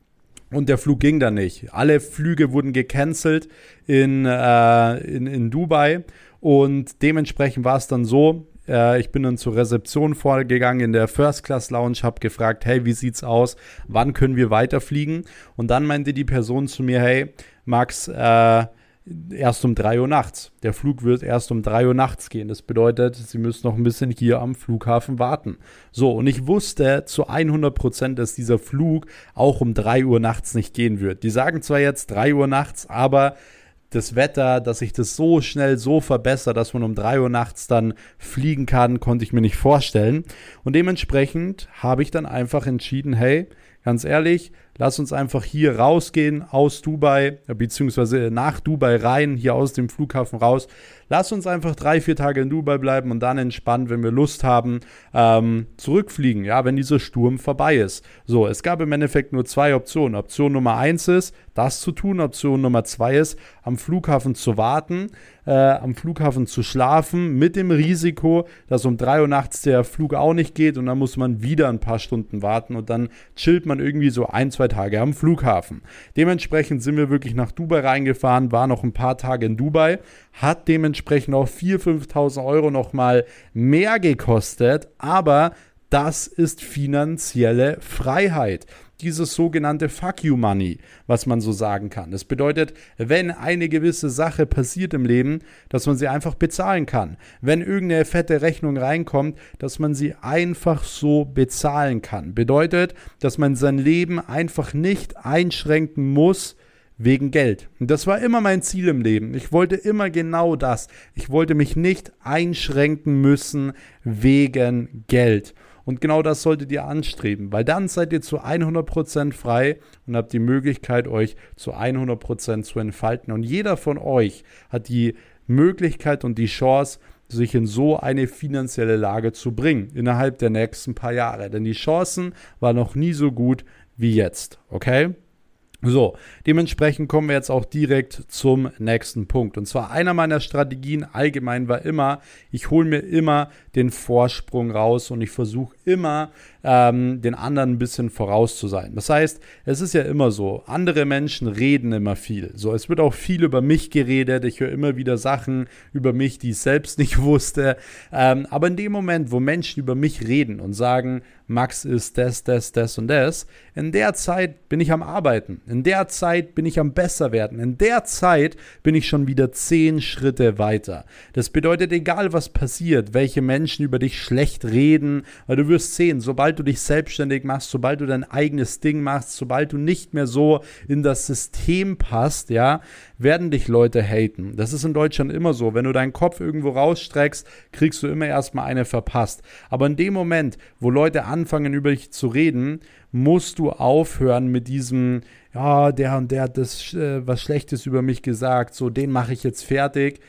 und der Flug ging dann nicht. Alle Flüge wurden gecancelt in, äh, in, in Dubai. Und dementsprechend war es dann so, äh, ich bin dann zur Rezeption vorgegangen in der First Class Lounge, habe gefragt, hey, wie sieht's aus? Wann können wir weiterfliegen? Und dann meinte die Person zu mir, hey, Max, äh, erst um 3 Uhr nachts. Der Flug wird erst um 3 Uhr nachts gehen. Das bedeutet, Sie müssen noch ein bisschen hier am Flughafen warten. So, und ich wusste zu 100 Prozent, dass dieser Flug auch um 3 Uhr nachts nicht gehen wird. Die sagen zwar jetzt 3 Uhr nachts, aber das Wetter, dass sich das so schnell so verbessert, dass man um 3 Uhr nachts dann fliegen kann, konnte ich mir nicht vorstellen. Und dementsprechend habe ich dann einfach entschieden, hey, ganz ehrlich, lass uns einfach hier rausgehen aus Dubai, beziehungsweise nach Dubai rein, hier aus dem Flughafen raus. Lass uns einfach drei, vier Tage in Dubai bleiben und dann entspannt, wenn wir Lust haben, ähm, zurückfliegen, ja, wenn dieser Sturm vorbei ist. So, es gab im Endeffekt nur zwei Optionen. Option Nummer eins ist, das zu tun. Option Nummer zwei ist, am Flughafen zu warten, äh, am Flughafen zu schlafen, mit dem Risiko, dass um drei Uhr nachts der Flug auch nicht geht und dann muss man wieder ein paar Stunden warten und dann chillt man irgendwie so ein, zwei Tage am Flughafen. Dementsprechend sind wir wirklich nach Dubai reingefahren, war noch ein paar Tage in Dubai, hat dementsprechend auch 4.000, 5.000 Euro nochmal mehr gekostet, aber das ist finanzielle Freiheit dieses sogenannte Fuck You Money, was man so sagen kann. Das bedeutet, wenn eine gewisse Sache passiert im Leben, dass man sie einfach bezahlen kann. Wenn irgendeine fette Rechnung reinkommt, dass man sie einfach so bezahlen kann. Bedeutet, dass man sein Leben einfach nicht einschränken muss, wegen Geld. Das war immer mein Ziel im Leben. Ich wollte immer genau das. Ich wollte mich nicht einschränken müssen wegen Geld. Und genau das solltet ihr anstreben, weil dann seid ihr zu 100% frei und habt die Möglichkeit, euch zu 100% zu entfalten. Und jeder von euch hat die Möglichkeit und die Chance, sich in so eine finanzielle Lage zu bringen innerhalb der nächsten paar Jahre. Denn die Chancen waren noch nie so gut wie jetzt. Okay? So, dementsprechend kommen wir jetzt auch direkt zum nächsten Punkt. Und zwar einer meiner Strategien allgemein war immer, ich hole mir immer den Vorsprung raus und ich versuche immer ähm, den anderen ein bisschen voraus zu sein. Das heißt, es ist ja immer so, andere Menschen reden immer viel. So, es wird auch viel über mich geredet. Ich höre immer wieder Sachen über mich, die ich selbst [LAUGHS] nicht wusste. Ähm, aber in dem Moment, wo Menschen über mich reden und sagen, Max ist das, das, das und das. In der Zeit bin ich am Arbeiten. In der Zeit bin ich am besser werden. In der Zeit bin ich schon wieder zehn Schritte weiter. Das bedeutet, egal was passiert, welche Menschen über dich schlecht reden, weil du wirst sehen, sobald du dich selbstständig machst, sobald du dein eigenes Ding machst, sobald du nicht mehr so in das System passt, ja, werden dich Leute haten. Das ist in Deutschland immer so. Wenn du deinen Kopf irgendwo rausstreckst, kriegst du immer erstmal eine verpasst. Aber in dem Moment, wo Leute anfangen, über dich zu reden, musst du aufhören mit diesem, ja, der und der hat das äh, was Schlechtes über mich gesagt, so den mache ich jetzt fertig.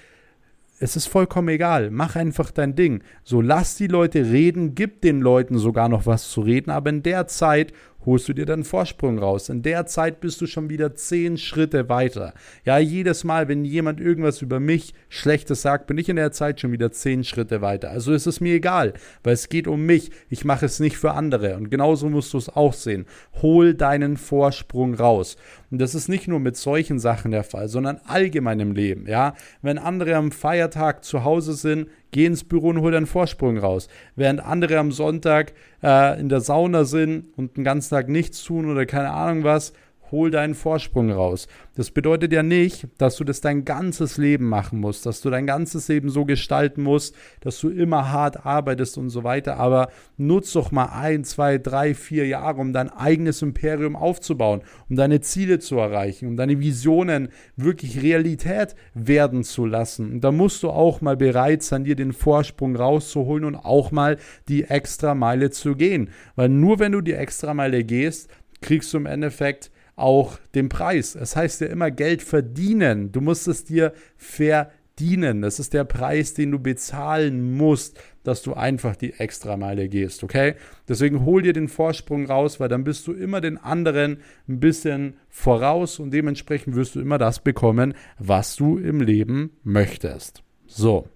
Es ist vollkommen egal. Mach einfach dein Ding. So lass die Leute reden, gib den Leuten sogar noch was zu reden, aber in der Zeit holst du dir dann Vorsprung raus. In der Zeit bist du schon wieder zehn Schritte weiter. Ja, jedes Mal, wenn jemand irgendwas über mich Schlechtes sagt, bin ich in der Zeit schon wieder zehn Schritte weiter. Also ist es mir egal, weil es geht um mich. Ich mache es nicht für andere. Und genauso musst du es auch sehen. Hol deinen Vorsprung raus. Und das ist nicht nur mit solchen Sachen der Fall, sondern allgemein im Leben. Ja, wenn andere am Feiertag zu Hause sind, geh ins Büro und hol deinen Vorsprung raus. Während andere am Sonntag äh, in der Sauna sind und den ganzen Tag nichts tun oder keine Ahnung was, hol deinen Vorsprung raus. Das bedeutet ja nicht, dass du das dein ganzes Leben machen musst, dass du dein ganzes Leben so gestalten musst, dass du immer hart arbeitest und so weiter. Aber nutz doch mal ein, zwei, drei, vier Jahre, um dein eigenes Imperium aufzubauen, um deine Ziele zu erreichen, um deine Visionen wirklich Realität werden zu lassen. Und da musst du auch mal bereit sein, dir den Vorsprung rauszuholen und auch mal die extra Meile zu gehen. Weil nur wenn du die extra Meile gehst, kriegst du im Endeffekt auch den Preis. Es heißt ja immer Geld verdienen. Du musst es dir verdienen. Das ist der Preis, den du bezahlen musst, dass du einfach die Extrameile gehst, okay? Deswegen hol dir den Vorsprung raus, weil dann bist du immer den anderen ein bisschen voraus und dementsprechend wirst du immer das bekommen, was du im Leben möchtest. So.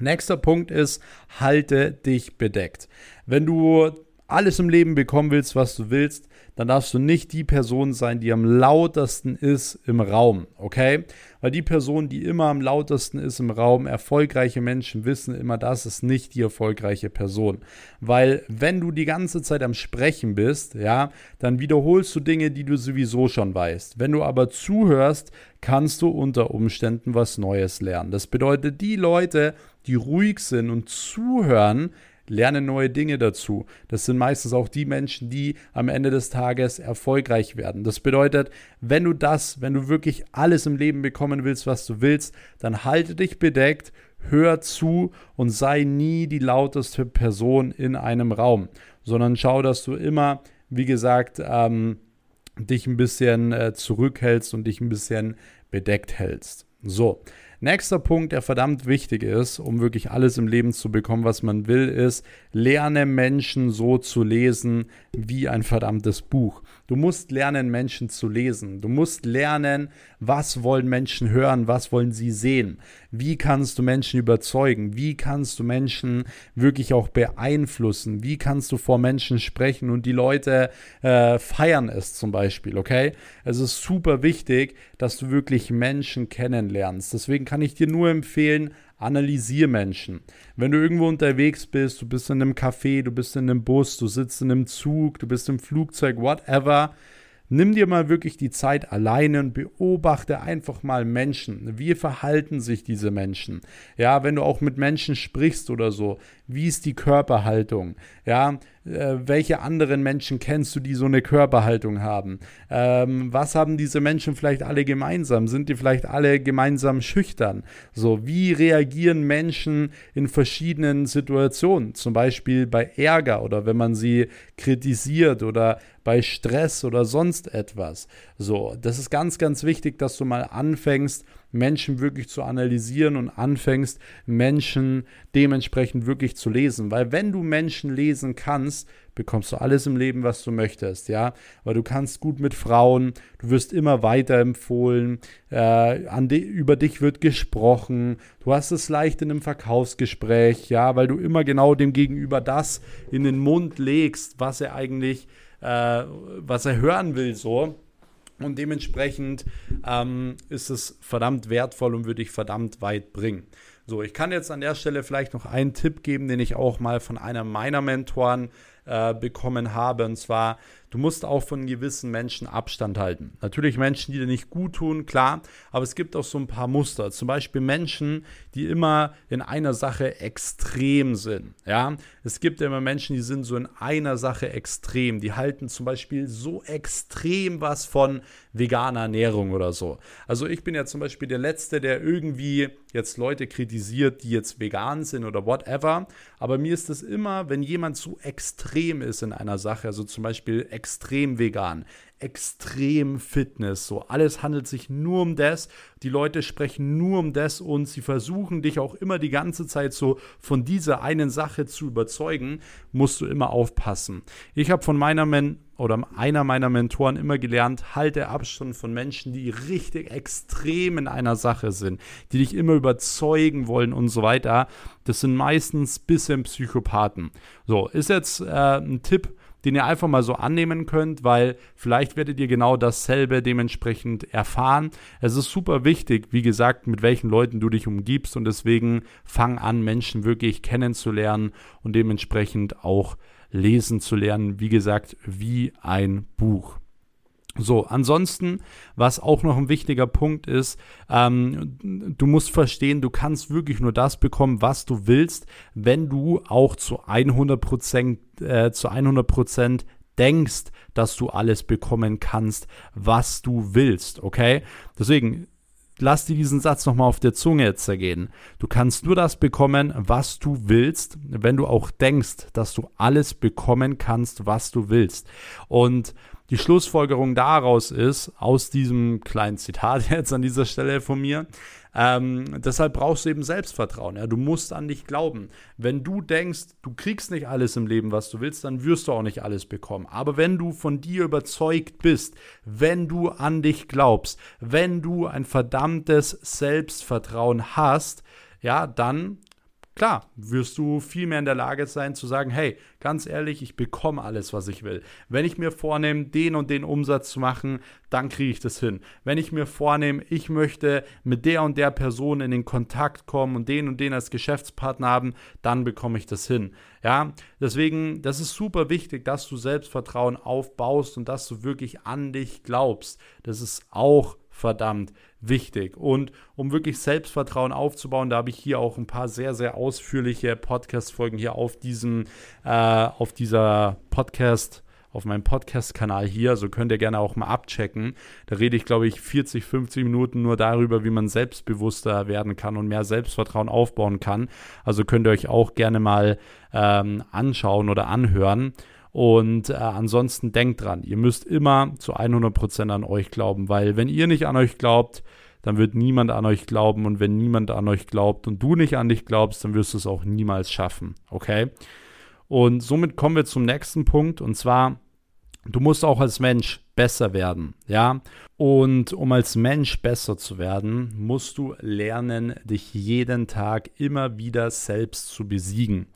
Nächster Punkt ist, halte dich bedeckt. Wenn du alles im Leben bekommen willst, was du willst, dann darfst du nicht die Person sein, die am lautesten ist im Raum, okay? Weil die Person, die immer am lautesten ist im Raum, erfolgreiche Menschen wissen immer, das ist nicht die erfolgreiche Person. Weil wenn du die ganze Zeit am Sprechen bist, ja, dann wiederholst du Dinge, die du sowieso schon weißt. Wenn du aber zuhörst, kannst du unter Umständen was Neues lernen. Das bedeutet, die Leute, die ruhig sind und zuhören, lerne neue Dinge dazu. Das sind meistens auch die Menschen, die am Ende des Tages erfolgreich werden. Das bedeutet, wenn du das, wenn du wirklich alles im Leben bekommen willst, was du willst, dann halte dich bedeckt, hör zu und sei nie die lauteste Person in einem Raum, sondern schau, dass du immer wie gesagt, ähm, dich ein bisschen äh, zurückhältst und dich ein bisschen bedeckt hältst. So, Nächster Punkt, der verdammt wichtig ist, um wirklich alles im Leben zu bekommen, was man will, ist, lerne Menschen so zu lesen wie ein verdammtes Buch. Du musst lernen, Menschen zu lesen. Du musst lernen, was wollen Menschen hören, was wollen sie sehen. Wie kannst du Menschen überzeugen? Wie kannst du Menschen wirklich auch beeinflussen? Wie kannst du vor Menschen sprechen und die Leute äh, feiern es zum Beispiel, okay? Es ist super wichtig, dass du wirklich Menschen kennenlernst. Deswegen kann ich dir nur empfehlen, analysier Menschen. Wenn du irgendwo unterwegs bist, du bist in einem Café, du bist in einem Bus, du sitzt in einem Zug, du bist im Flugzeug, whatever, Nimm dir mal wirklich die Zeit alleine und beobachte einfach mal Menschen. Wie verhalten sich diese Menschen? Ja, wenn du auch mit Menschen sprichst oder so, wie ist die Körperhaltung? Ja, welche anderen Menschen kennst du, die so eine Körperhaltung haben? Ähm, was haben diese Menschen vielleicht alle gemeinsam? Sind die vielleicht alle gemeinsam schüchtern? So, wie reagieren Menschen in verschiedenen Situationen? Zum Beispiel bei Ärger oder wenn man sie kritisiert oder bei Stress oder sonst etwas. So, das ist ganz, ganz wichtig, dass du mal anfängst, Menschen wirklich zu analysieren und anfängst, Menschen dementsprechend wirklich zu lesen. Weil wenn du Menschen lesen kannst, bekommst du alles im Leben, was du möchtest, ja. Weil du kannst gut mit Frauen, du wirst immer weiterempfohlen, äh, über dich wird gesprochen, du hast es leicht in einem Verkaufsgespräch, ja, weil du immer genau dem Gegenüber das in den Mund legst, was er eigentlich, äh, was er hören will, so. Und dementsprechend ähm, ist es verdammt wertvoll und würde ich verdammt weit bringen. So, ich kann jetzt an der Stelle vielleicht noch einen Tipp geben, den ich auch mal von einem meiner Mentoren äh, bekommen habe. Und zwar, du musst auch von gewissen Menschen Abstand halten. Natürlich Menschen, die dir nicht gut tun, klar, aber es gibt auch so ein paar Muster. Zum Beispiel Menschen, die immer in einer Sache extrem sind. Ja, es gibt immer Menschen, die sind so in einer Sache extrem. Die halten zum Beispiel so extrem was von veganer Ernährung oder so. Also ich bin ja zum Beispiel der Letzte, der irgendwie jetzt Leute kritisiert, die jetzt vegan sind oder whatever. Aber mir ist es immer, wenn jemand so extrem ist in einer Sache, also zum Beispiel extrem vegan, extrem Fitness. So, alles handelt sich nur um das. Die Leute sprechen nur um das und sie versuchen dich auch immer die ganze Zeit so von dieser einen Sache zu überzeugen, musst du immer aufpassen. Ich habe von meiner Men oder einer meiner Mentoren immer gelernt, halte Abstand von Menschen, die richtig extrem in einer Sache sind, die dich immer überzeugen wollen und so weiter. Das sind meistens bisschen Psychopathen. So, ist jetzt äh, ein Tipp, den ihr einfach mal so annehmen könnt, weil vielleicht werdet ihr genau dasselbe dementsprechend erfahren. Es ist super wichtig, wie gesagt, mit welchen Leuten du dich umgibst und deswegen fang an, Menschen wirklich kennenzulernen und dementsprechend auch lesen zu lernen. Wie gesagt, wie ein Buch. So, ansonsten, was auch noch ein wichtiger Punkt ist, ähm, du musst verstehen, du kannst wirklich nur das bekommen, was du willst, wenn du auch zu 100 äh, zu 100 denkst, dass du alles bekommen kannst, was du willst, okay? Deswegen, lass dir diesen Satz nochmal auf der Zunge zergehen. Du kannst nur das bekommen, was du willst, wenn du auch denkst, dass du alles bekommen kannst, was du willst. Und die Schlussfolgerung daraus ist, aus diesem kleinen Zitat [LAUGHS] jetzt an dieser Stelle von mir, ähm, deshalb brauchst du eben Selbstvertrauen. Ja? Du musst an dich glauben. Wenn du denkst, du kriegst nicht alles im Leben, was du willst, dann wirst du auch nicht alles bekommen. Aber wenn du von dir überzeugt bist, wenn du an dich glaubst, wenn du ein verdammtes Selbstvertrauen hast, ja, dann Klar, wirst du viel mehr in der Lage sein zu sagen, hey, ganz ehrlich, ich bekomme alles, was ich will. Wenn ich mir vornehme, den und den Umsatz zu machen, dann kriege ich das hin. Wenn ich mir vornehme, ich möchte mit der und der Person in den Kontakt kommen und den und den als Geschäftspartner haben, dann bekomme ich das hin. Ja, deswegen, das ist super wichtig, dass du Selbstvertrauen aufbaust und dass du wirklich an dich glaubst. Das ist auch verdammt wichtig. Und um wirklich Selbstvertrauen aufzubauen, da habe ich hier auch ein paar sehr, sehr ausführliche Podcast-Folgen hier auf diesem, äh, auf dieser Podcast- auf meinem Podcast-Kanal hier, so könnt ihr gerne auch mal abchecken. Da rede ich, glaube ich, 40, 50 Minuten nur darüber, wie man selbstbewusster werden kann und mehr Selbstvertrauen aufbauen kann. Also könnt ihr euch auch gerne mal ähm, anschauen oder anhören. Und äh, ansonsten denkt dran, ihr müsst immer zu 100% an euch glauben, weil wenn ihr nicht an euch glaubt, dann wird niemand an euch glauben. Und wenn niemand an euch glaubt und du nicht an dich glaubst, dann wirst du es auch niemals schaffen. Okay? Und somit kommen wir zum nächsten Punkt. Und zwar, du musst auch als Mensch besser werden. Ja? Und um als Mensch besser zu werden, musst du lernen, dich jeden Tag immer wieder selbst zu besiegen.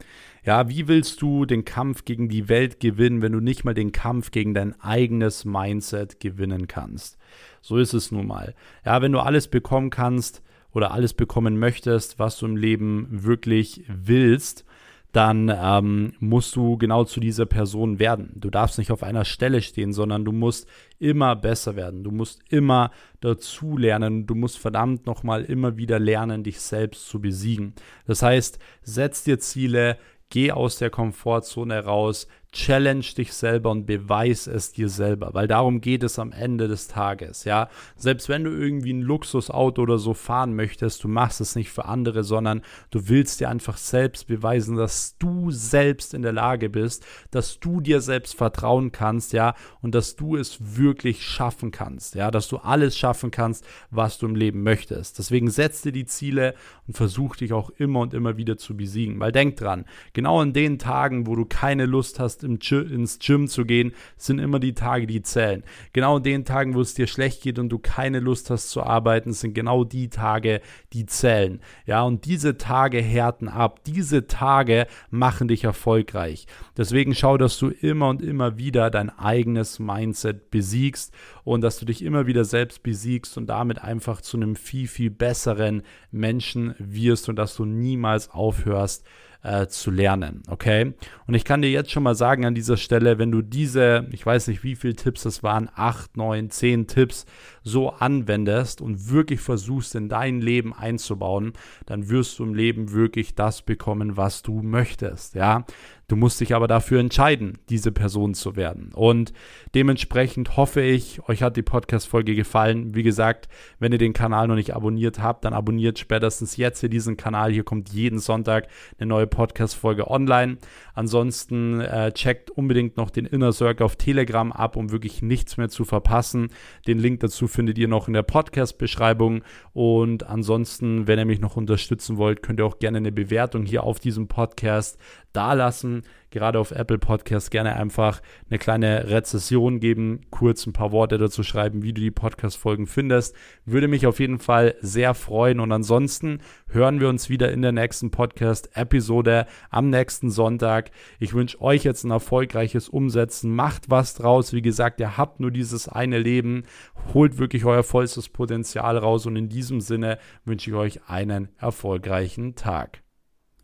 Ja, wie willst du den Kampf gegen die Welt gewinnen, wenn du nicht mal den Kampf gegen dein eigenes Mindset gewinnen kannst? So ist es nun mal. Ja, wenn du alles bekommen kannst oder alles bekommen möchtest, was du im Leben wirklich willst, dann ähm, musst du genau zu dieser Person werden. Du darfst nicht auf einer Stelle stehen, sondern du musst immer besser werden. Du musst immer dazu lernen. Du musst verdammt nochmal immer wieder lernen, dich selbst zu besiegen. Das heißt, setz dir Ziele, geh aus der Komfortzone raus, challenge dich selber und beweis es dir selber, weil darum geht es am Ende des Tages, ja. Selbst wenn du irgendwie ein Luxusauto oder so fahren möchtest, du machst es nicht für andere, sondern du willst dir einfach selbst beweisen, dass du selbst in der Lage bist, dass du dir selbst vertrauen kannst, ja, und dass du es wirklich schaffen kannst, ja, dass du alles schaffen kannst, was du im Leben möchtest. Deswegen setz dir die Ziele und versuch dich auch immer und immer wieder zu besiegen, weil denk dran, genau an den Tagen, wo du keine Lust hast, ins Gym zu gehen, sind immer die Tage, die zählen. Genau in den Tagen, wo es dir schlecht geht und du keine Lust hast zu arbeiten, sind genau die Tage, die zählen. Ja, und diese Tage härten ab. Diese Tage machen dich erfolgreich. Deswegen schau, dass du immer und immer wieder dein eigenes Mindset besiegst und dass du dich immer wieder selbst besiegst und damit einfach zu einem viel, viel besseren Menschen wirst und dass du niemals aufhörst, äh, zu lernen. Okay? Und ich kann dir jetzt schon mal sagen an dieser Stelle, wenn du diese, ich weiß nicht, wie viele Tipps das waren, acht, neun, zehn Tipps so anwendest und wirklich versuchst, in dein Leben einzubauen, dann wirst du im Leben wirklich das bekommen, was du möchtest. Ja? Du musst dich aber dafür entscheiden, diese Person zu werden. Und dementsprechend hoffe ich, euch hat die Podcast-Folge gefallen. Wie gesagt, wenn ihr den Kanal noch nicht abonniert habt, dann abonniert spätestens jetzt hier diesen Kanal. Hier kommt jeden Sonntag eine neue Podcast-Folge online. Ansonsten äh, checkt unbedingt noch den Inner Circle auf Telegram ab, um wirklich nichts mehr zu verpassen. Den Link dazu findet ihr noch in der Podcast-Beschreibung. Und ansonsten, wenn ihr mich noch unterstützen wollt, könnt ihr auch gerne eine Bewertung hier auf diesem Podcast dalassen gerade auf Apple Podcast gerne einfach eine kleine Rezession geben, kurz ein paar Worte dazu schreiben, wie du die Podcast-Folgen findest. Würde mich auf jeden Fall sehr freuen. Und ansonsten hören wir uns wieder in der nächsten Podcast-Episode am nächsten Sonntag. Ich wünsche euch jetzt ein erfolgreiches Umsetzen. Macht was draus. Wie gesagt, ihr habt nur dieses eine Leben. Holt wirklich euer vollstes Potenzial raus. Und in diesem Sinne wünsche ich euch einen erfolgreichen Tag.